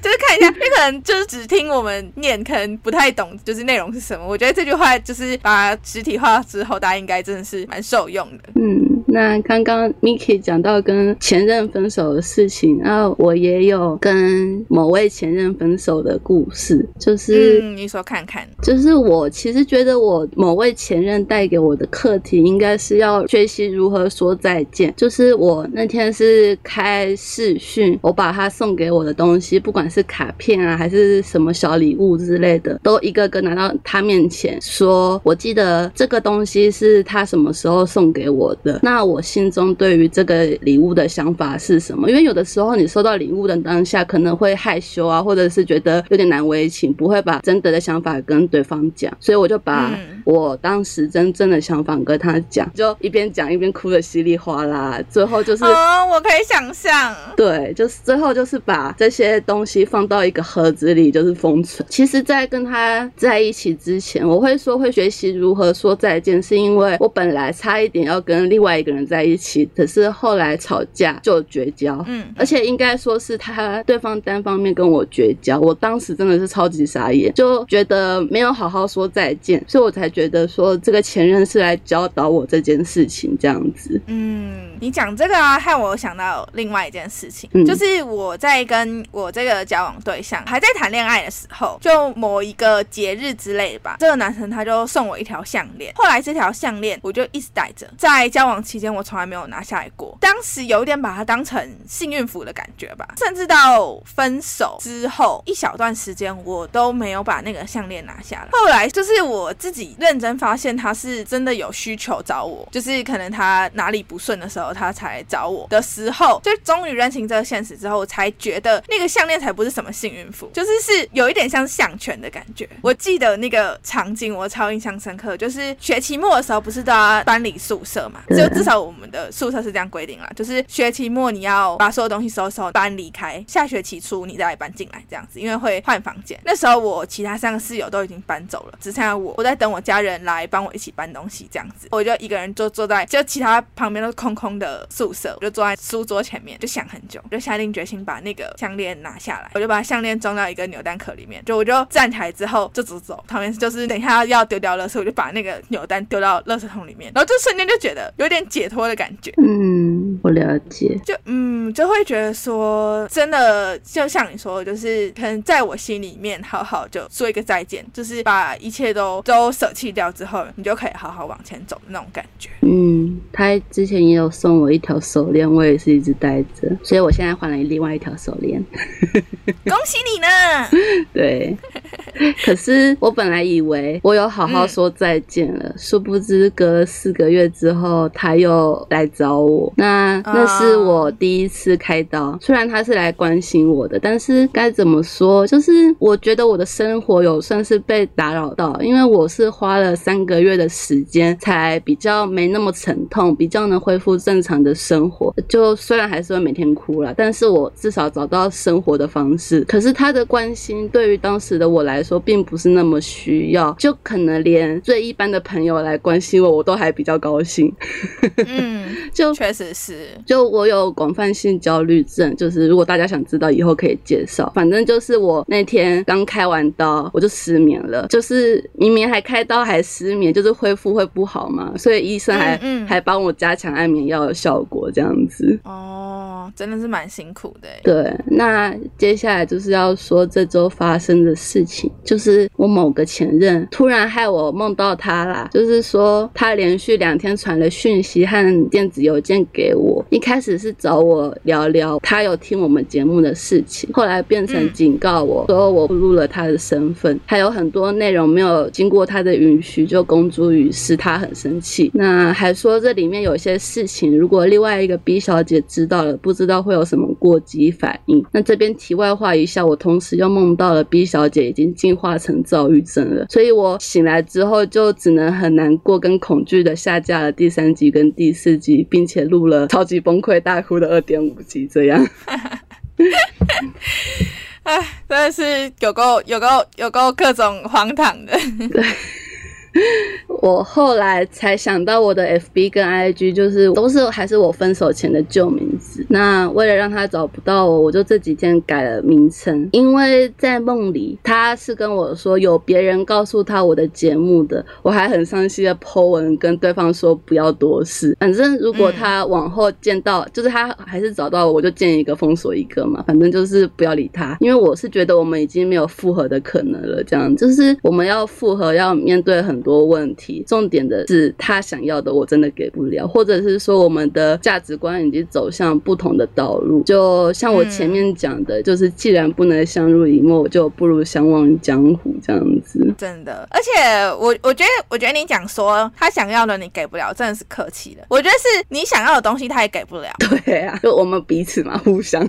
就是看一下。你可能就是只听我们念，可能不太懂，就是内容是什么。我觉得这句话就是把实体化之后，大家应该真的是蛮受用的。
嗯。那刚刚 Miki 讲到跟前任分手的事情，然后我也有跟某位前任分手的故事，就是
嗯，你说看看，
就是我其实觉得我某位前任带给我的课题，应该是要学习如何说再见。就是我那天是开视讯，我把他送给我的东西，不管是卡片啊，还是什么小礼物之类的，都一个个拿到他面前，说我记得这个东西是他什么时候送给我的。那我心中对于这个礼物的想法是什么？因为有的时候你收到礼物的当下，可能会害羞啊，或者是觉得有点难为情，不会把真的的想法跟对方讲，所以我就把
嗯
我当时真正的想法跟他讲，就一边讲一边哭的稀里哗啦，最后就是。
哦，我可以想象，
对，就是最后就是把这些东西放到一个盒子里，就是封存。其实，在跟他在一起之前，我会说会学习如何说再见，是因为我本来差一点要跟另外一个人在一起，可是后来吵架就绝交。
嗯，
而且应该说是他对方单方面跟我绝交，我当时真的是超级傻眼，就觉得没有好好说再见，所以我才觉得说这个前任是来教导我这件事情这样子。
嗯，你讲这个啊，害我想到另外一件事情，
嗯。
就是我在跟我这个交往对象还在谈恋爱的时候，就某一个节日之类的吧，这个男生他就送我一条项链，后来这条项链我就一直戴着，在交往期间我从来没有拿下来过，当时有一点把它当成幸运符的感觉吧，甚至到分手之后一小段时间我都没有把那个项链拿下来，后来就是我自己认真发现他是真的有需求找我，就是可能他哪里不顺的时候，他才找我的时候，就终于认清这个现实之后，我才觉得那个项链才不是什么幸运符，就是是有一点像项圈的感觉。我记得那个场景我超印象深刻，就是学期末的时候不是都要搬离宿舍嘛？就至少我们的宿舍是这样规定啦，就是学期末你要把所有东西收收，搬离开，下学期初你再搬进来这样子，因为会换房间。那时候我其他三个室友都已经搬走了，只剩下我，我在等我家人来帮我一起搬东西这样子，我就一个人就坐在就其他旁边都是空空的宿舍，我就坐在书桌前面就想很久，就下定决心把那个项链拿下来，我就把项链装到一个扭蛋壳里面，就我就站起来之后就走走，旁边就是等一下要丢掉垃圾，我就把那个扭蛋丢到垃圾桶里面，然后就瞬间就觉得有点解脱的感觉。
嗯，我了解。
就嗯，就会觉得说，真的就像你说的，就是可能在我心里面好好就说一个再见，就是把一切都都舍弃掉之后，你就可以好好往前走的那种感觉。
嗯，他之前也有送我一条手链，我也是一直戴着，所以我现在换了另外一条手链。[laughs]
恭喜你呢！[laughs]
对，可是我本来以为我有好好说再见了，殊不知隔了四个月之后，他又来找我。那那是我第一次开刀，虽然他是来关心我的，但是该怎么说，就是我觉得我的生活有算是被打扰到，因为我是花了三个月的时间才比较没那么沉痛，比较能恢复正常的生活。就虽然还是会每天哭了，但是我至少找到生活的方式。可是他的关心对于当时的我来说，并不是那么需要，就可能连最一般的朋友来关心我，我都还比较高兴。
嗯，[laughs]
就
确实是。
就我有广泛性焦虑症，就是如果大家想知道，以后可以介绍。反正就是我那天刚开完刀，我就失眠了，就是明明还开刀还失眠，就是恢复会不好嘛，所以医生还、
嗯嗯
还帮我加强安眠药的效果，这样子。
哦，真的是蛮辛苦的欸。
对，那接下来就是要说这周发生的事情，就是我某个前任突然害我梦到他啦，就是说他连续两天传了讯息和电子邮件给我，一开始是找我聊聊他有听我们节目的事情，后来变成
嗯
警告我说我暴露了他的身份，还有很多内容没有经过他的允许就公诸于世，他很生气。那还说这里面有些事情，如果另外一个 B 小姐知道了，不知道会有什么过激反应。那这边题外话一下，我同时又梦到了 B 小姐已经进化成躁郁症了，所以我醒来之后就只能很难过跟恐惧的下架了第三集跟第四集，并且录了超级崩溃大哭的二点五集，这样。
哎，[laughs] 真的是有够有够有够各种荒唐的。[laughs] [laughs]
我后来才想到，我的 FB 跟 IG 就是都是还是我分手前的旧名字。那为了让他找不到我，我就这几天改了名称。因为在梦里，他是跟我说有别人告诉他我的节目的，我还很伤心的 po 文跟对方说不要多事。反正如果他往后见到，就是他还是找到我，我就见一个封锁一个嘛。反正就是不要理他，因为我是觉得我们已经没有复合的可能了。这样就是我们要复合，要面对很多问题。重点的是，他想要的我真的给不了，或者是说我们的价值观已经走向不同的道路。就像我前面讲的，就是既然不能相濡以沫，就不如相忘江湖这样子。
真的，而且我我觉得，我觉得你讲说他想要的你给不了，真的是客气了。我觉得是你想要的东西他也给不了。[laughs]
对啊，就我们彼此嘛，互相。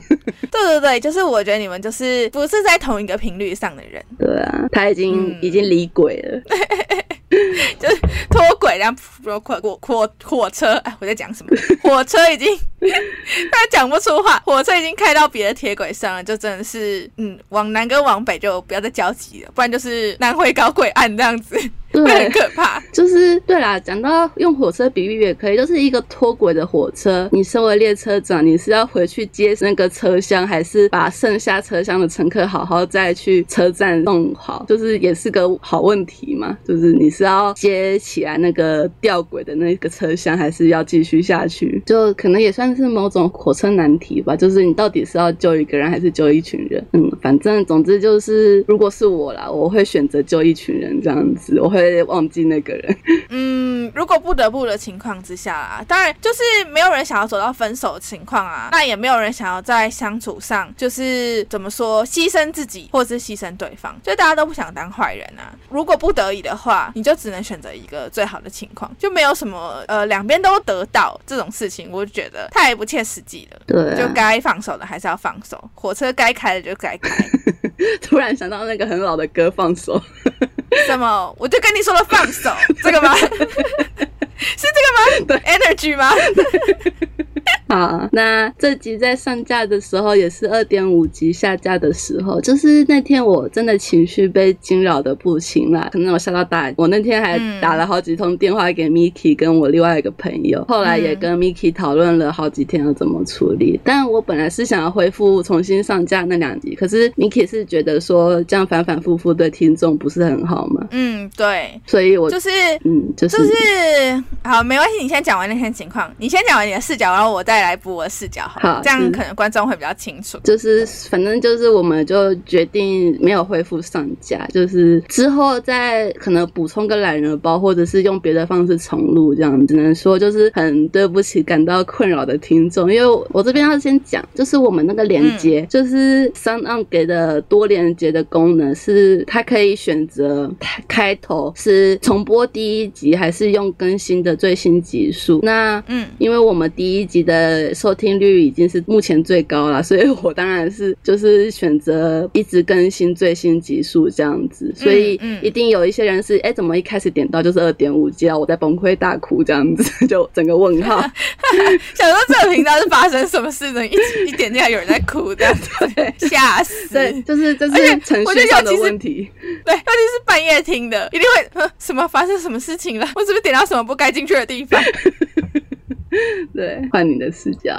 对对对，就是我觉得你们就是不是在同一个频率上的人。
对啊，他已经已经离轨了。[laughs] [laughs]
就是脱轨，然后火火火火车，哎，我在讲什么？[laughs] 火车已经 [laughs] 他讲不出话，火车已经开到别的铁轨上了，就真的是，嗯，往南跟往北就不要再交集了，不然就是南回搞鬼案这样子。会 [laughs] 很可怕，
就是对啦。讲到用火车比喻也可以，就是一个脱轨的火车。你身为列车长，你是要回去接那个车厢，还是把剩下车厢的乘客好好再去车站弄好？就是也是个好问题嘛。就是你是要接起来那个吊轨的那个车厢，还是要继续下去？就可能也算是某种火车难题吧。就是你到底是要救一个人，还是救一群人？嗯，反正总之就是，如果是我啦，我会选择救一群人这样子。我会。会忘记那个人。
嗯，如果不得不的情况之下啊，当然就是没有人想要走到分手的情况啊，那也没有人想要在相处上就是怎么说牺牲自己或者是牺牲对方，就大家都不想当坏人啊。如果不得已的话，你就只能选择一个最好的情况，就没有什么呃两边都得到这种事情，我就觉得太不切实际了。
对，
就该放手的还是要放手，火车该开的就该开。[laughs]
突然想到那个很老的歌，放手。
什么？我就跟你说了，放手，这个吗？[laughs] 是这个吗？对，energy 吗？[laughs] [laughs]
好，那这集在上架的时候也是二点五集下架的时候，就是那天我真的情绪被惊扰的不行了，可能我吓到大，我那天还打了好几通电话给 Miki 跟我另外一个朋友，后来也跟 Miki 讨论了好几天要怎么处理。但我本来是想要恢复重新上架那两集，可是 Miki 是觉得说这样反反复复对听众不是很好嘛？
嗯，对，
所以我
就是
嗯，就是
就是好，没关系，你先讲完那天情况，你先讲完你的视角，然后我再。再来补我视角，好，这样可能观众会比较清楚。
就是反正就是我们就决定没有恢复上架，就是之后再可能补充个懒人包，或者是用别的方式重录，这样只能说就是很对不起感到困扰的听众。因为我这边要先讲，就是我们那个连接，就是三岸给的多连接的功能，是它可以选择开头是重播第一集，还是用更新的最新集数。那嗯，因为我们第一集的。呃，收听率已经是目前最高了，[laughs] 所以我当然是就是选择一直更新最新集数这样子，所以一定有一些人是哎，怎么一开始点到就是二点五 G 啊，我在崩溃大哭这样子，[laughs] 就整个问号，[laughs]
想说这个频道是发生什么事呢？一一点进来有人在哭这样子，吓死，
对，就是就是程序上的问题，
对，尤其是半夜听的，一定会什么发生什么事情了？我是不是点到什么不该进去的地方？
对，换你的视角。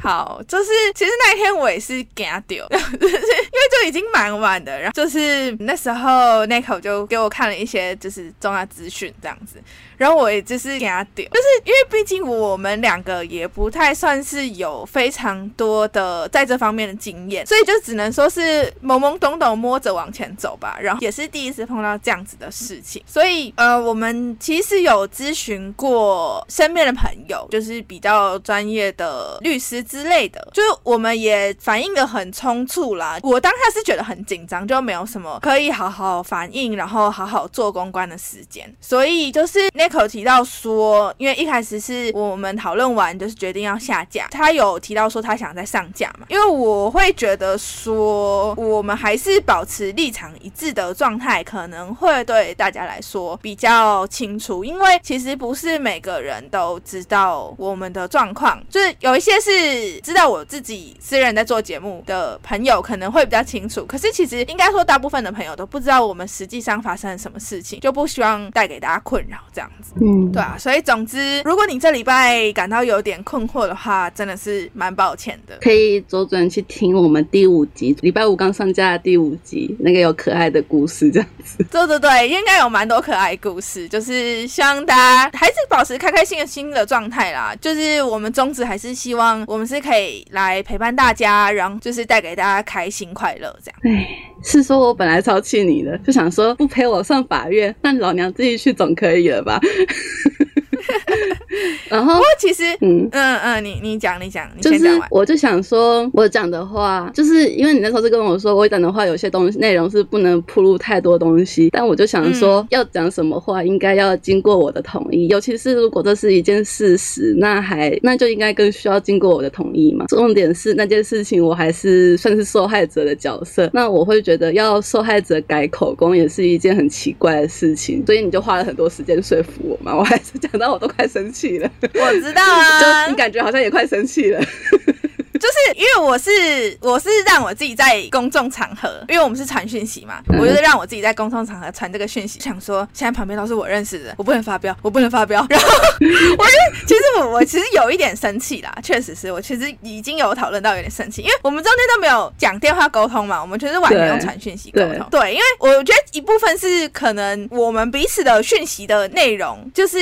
好，就是其实那一天我也是给他丢，[laughs] 就是因为就已经蛮晚的，然后就是那时候 Nico 就给我看了一些就是重要资讯这样子。然后我也就是给他丢，就是因为毕竟我们两个也不太算是有非常多的在这方面的经验，所以就只能说是懵懵懂懂摸着往前走吧。然后也是第一次碰到这样子的事情，所以呃，我们其实有咨询过身边的朋友，就是比较专业的律师之类的，就是我们也反应的很匆促啦。我当下是觉得很紧张，就没有什么可以好好反应，然后好好做公关的时间，所以就是那。口提到说，因为一开始是我们讨论完，就是决定要下架。他有提到说他想再上架嘛？因为我会觉得说，我们还是保持立场一致的状态，可能会对大家来说比较清楚。因为其实不是每个人都知道我们的状况，就是有一些是知道我自己私人在做节目的朋友可能会比较清楚，可是其实应该说大部分的朋友都不知道我们实际上发生了什么事情，就不希望带给大家困扰这样子。
嗯，
对啊，所以总之，如果你这礼拜感到有点困惑的话，真的是蛮抱歉的。
可以左转去听我们第五集，礼拜五刚上架的第五集，那个有可爱的故事这样子。
对对对，应该有蛮多可爱故事，就是希望大家还是保持开开心心的状态啦。就是我们宗旨还是希望我们是可以来陪伴大家，然后就是带给大家开心快乐这样。
哎，是说我本来超气你的，就想说不陪我上法院，那老娘自己去总可以了吧？[laughs] 然后
不过其实，
嗯。
嗯嗯，你你讲你讲，你
就是
先讲完。
我就想说，我讲的话，就是因为你那时候是跟我说，我讲的话有些东西内容是不能铺露太多东西，但我就想说，要讲什么话，应该要经过我的同意，尤其是如果这是一件事实，那还那就应该更需要经过我的同意嘛。重点是那件事情，我还是算是受害者的角色，那我会觉得要受害者改口供也是一件很奇怪的事情，所以你就花了很多时间说服我嘛，我还是讲到我都快生气了，
我知道啊，[laughs]
就你感觉好像也快生气了。[laughs]
就是因为我是我是让我自己在公众场合，因为我们是传讯息嘛，
嗯
我就是让我自己在公众场合传这个讯息，想说现在旁边都是我认识的人，我不能发飙，我不能发飙。[laughs] 然后我就其实我我其实有一点生气啦，确实是我其实已经有讨论到有点生气，因为我们中间都没有讲电话沟通嘛，我们全是完全用传讯息沟通。对，因为我觉得一部分是可能我们彼此的讯息的内容就是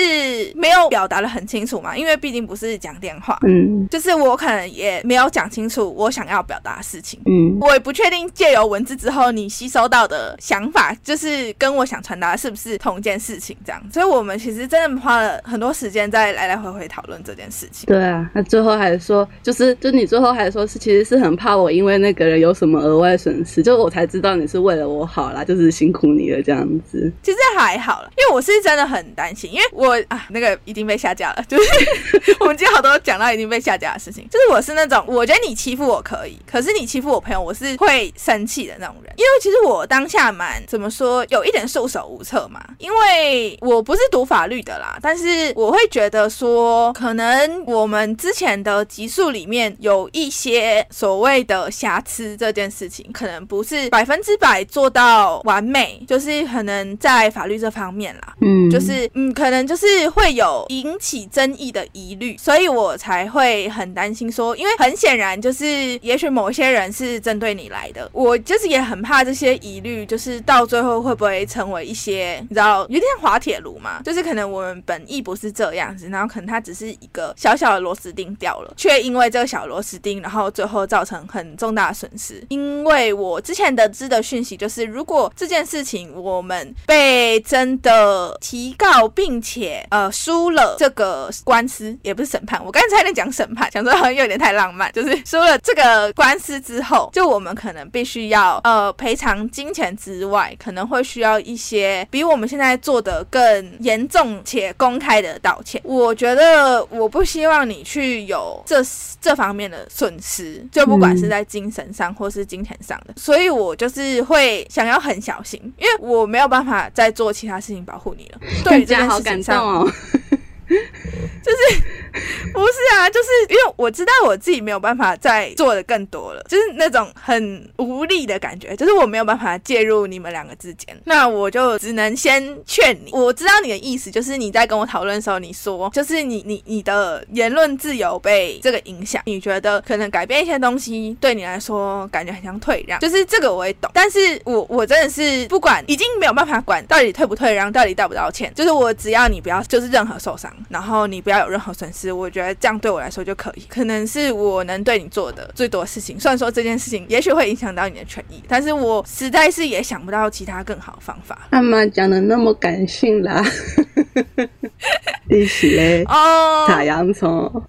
没有表达的很清楚嘛，因为毕竟不是讲电话。
嗯
就是我可能也没有讲清楚我想要表达的事情，
嗯
我也不确定借由文字之后你吸收到的想法，就是跟我想传达的是不是同一件事情，这样。所以我们其实真的花了很多时间在来来回回讨论这件事情。
对啊，那最后还说，就是就你最后还说是其实是很怕我因为那个人有什么额外损失，就我才知道你是为了我好啦，就是辛苦你了这样子。
其实还好了，因为我是真的很担心，因为我啊那个已经被下架了，就是 [laughs] 我们今天好多讲到已经被下架的事情，就是我是那种我觉得你欺负我可以，可是你欺负我朋友，我是会生气的那种人。因为其实我当下蛮怎么说，有一点束手无策嘛，因为我不是读法律的啦，但是我会觉得说，可能我们之前的集数里面有一些所谓的瑕疵这件事情，可能不是百分之百做到完美，就是可能在法律这方面啦，
嗯，
就是嗯，可能就是会有引起争议的疑虑，所以我才会很担心说，因为很显然就是，也许某些人是针对你来的，我就是也很怕这些疑虑，就是到最后会不会成为一些你知道有点滑铁卢嘛，就是可能我们本意不是这样子，然后可能它只是一个小小的螺丝钉掉了，却因为这个小螺丝钉，然后最后造成很重大的损失。因为我之前得知的讯息就是，如果这件事情我们被真的提告，并且呃输了这个官司，也不是审判，我刚才差点讲审判，想说好像有点太浪漫，就是 [laughs] 输了这个官司之后，就我们可能必须要呃赔偿金钱之外，可能会需要一些比我们现在做的更严重且公开的道歉。我觉得我不希望你去有这这方面的损失，就不管是在精神上或是金钱上的，所以我就是会想要很小心，因为我没有办法再做其他事情保护你了。对
好感
事情 [laughs]
就是。
不是啊，就是因为我知道我自己没有办法再做的更多了，就是那种很无力的感觉，就是我没有办法介入你们两个之间，那我就只能先劝你。我知道你的意思，就是你在跟我讨论的时候，你说就是你你你的言论自由被这个影响，你觉得可能改变一些东西对你来说感觉很像退让，就是这个我也懂，但是我我真的是不管，已经没有办法管到底退不退让，到底道不道歉，就是我只要你不要就是任何受伤，然后你不要有任何损失，我觉得这样对我来说就可以，可能是我能对你做的最多的事情。虽然说这件事情也许会影响到你的权益，但是我实在是也想不到其他更好的方法。
干嘛讲的那么感性啦？[laughs] 一起嘞，
哦，
撒洋葱。[laughs]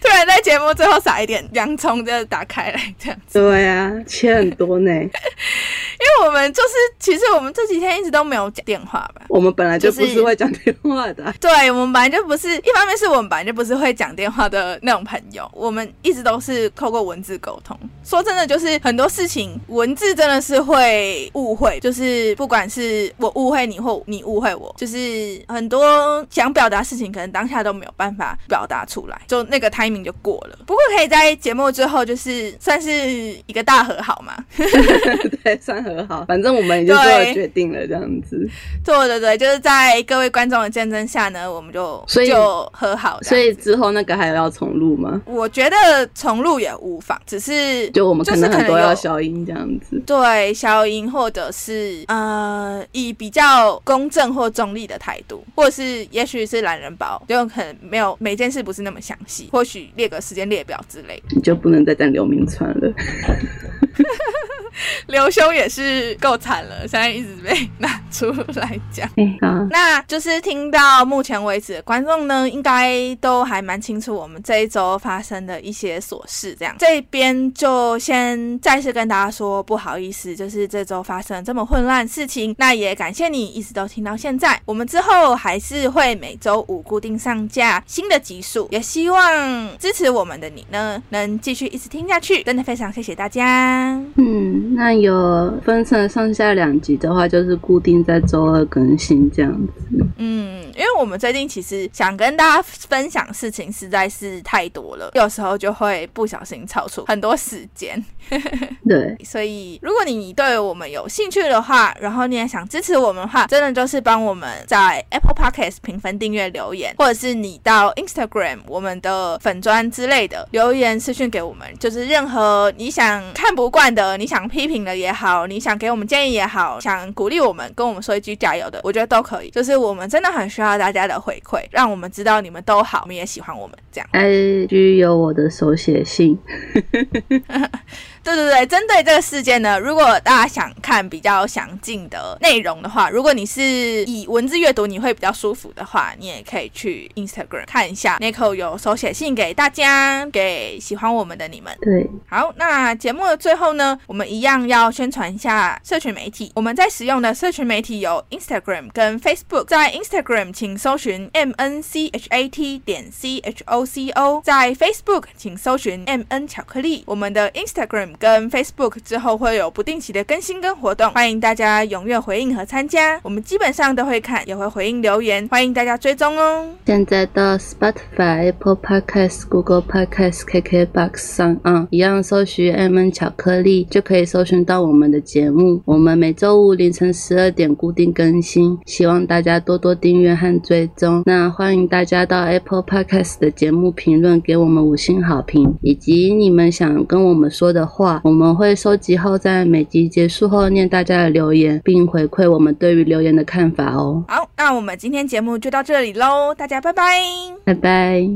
突然在节目最后撒一点洋葱，就打开来这样子。
对啊，切很多呢。[laughs]
因为我们就是，其实我们这几天一直都没有讲电话吧。
我们本来就不
是
是会讲电话的啊。
对，我们本来就不是，一方面是我们本来就不是会讲电话的那种朋友，我们一直都是透过文字沟通。说真的，就是很多事情文字真的是会误会，就是不管是我误会你或你误会我，就是很多想表达事情，可能当下都没有办法表达出来，就那个 timing 就过了。不过可以在节目之后，就是算是一个大和好嘛。[laughs] [laughs]
对，算和好，反正我们已经做了决定了，这样子。
对对对，就是在各位观众的见证下呢，我们就
所以
就和好。
所以之后那个还要重录吗？
我觉得重录也无妨，只是
就我们可能很多要消音这样子。
对消音，或者是呃以比较公正或中立的态度，或者是也许是懒人包，就可能没有每件事不是那么详细，或许列个时间列表之类。
你就不能再讲刘明川了。[laughs] [laughs]
刘兄也是够惨了，现在一直被拿出来讲。那就是听到目前为止的观众呢，应该都还蛮清楚我们这一周发生的一些琐事。这样这边就先再次跟大家说不好意思，就是这周发生这么混乱的事情。那也感谢你一直都听到现在，我们之后还是会每周五固定上架新的集数，也希望支持我们的你呢，能继续一直听下去。真的非常谢谢大家。
嗯，那有分成上下两集的话，就是固定在周二更新这样子。
嗯，因为我们最近其实想跟大家分享事情实在是太多了，有时候就会不小心超出很多时间。[laughs]
对，
所以如果你对我们有兴趣的话，然后你也想支持我们的话，真的就是帮我们在 Apple Podcast 评分、订阅、留言，或者是你到 Instagram 我们的粉砖之类的留言私讯给我们，就是任何你想看不惯的，你想批评的也好，你想给我们建议也好，想鼓励我们，跟我们说一句加油的，我觉得都可以。就是我们真的很需要大家的回馈，让我们知道你们都好，我们也喜欢我们这样。
IG 有我的手写信。[laughs] [laughs]
对对对，针对这个事件呢，如果大家想看比较详尽的内容的话，如果你是以文字阅读你会比较舒服的话，你也可以去 Instagram 看一下 Nico 有手写信给大家，给喜欢我们的你们。
对，
好，那节目的最后呢，我们一样要宣传一下社群媒体。我们在使用的社群媒体有 Instagram 跟 Facebook。在 Instagram 请搜寻 M N C H A T 点 C H O C O，在 Facebook 请搜寻 M N 巧克力。我们的 Instagram 跟 Facebook 之后会有不定期的更新跟活动，欢迎大家踊跃回应和参加。我们基本上都会看，也会回应留言，欢迎大家追踪哦。
现在到 Spotify、Apple Podcast、Google Podcast、KKBox 上啊，一样搜寻 M N 巧克力就可以搜寻到我们的节目。我们每周五凌晨十二点固定更新，希望大家多多订阅和追踪。那欢迎大家到 Apple Podcast 的节目评论给我们五星好评，以及你们想跟我们说的话我们会收集后在每集结束后念大家的留言并回馈我们对于留言的看法哦。
好那我们今天节目就到这里喽大家拜拜。
拜拜。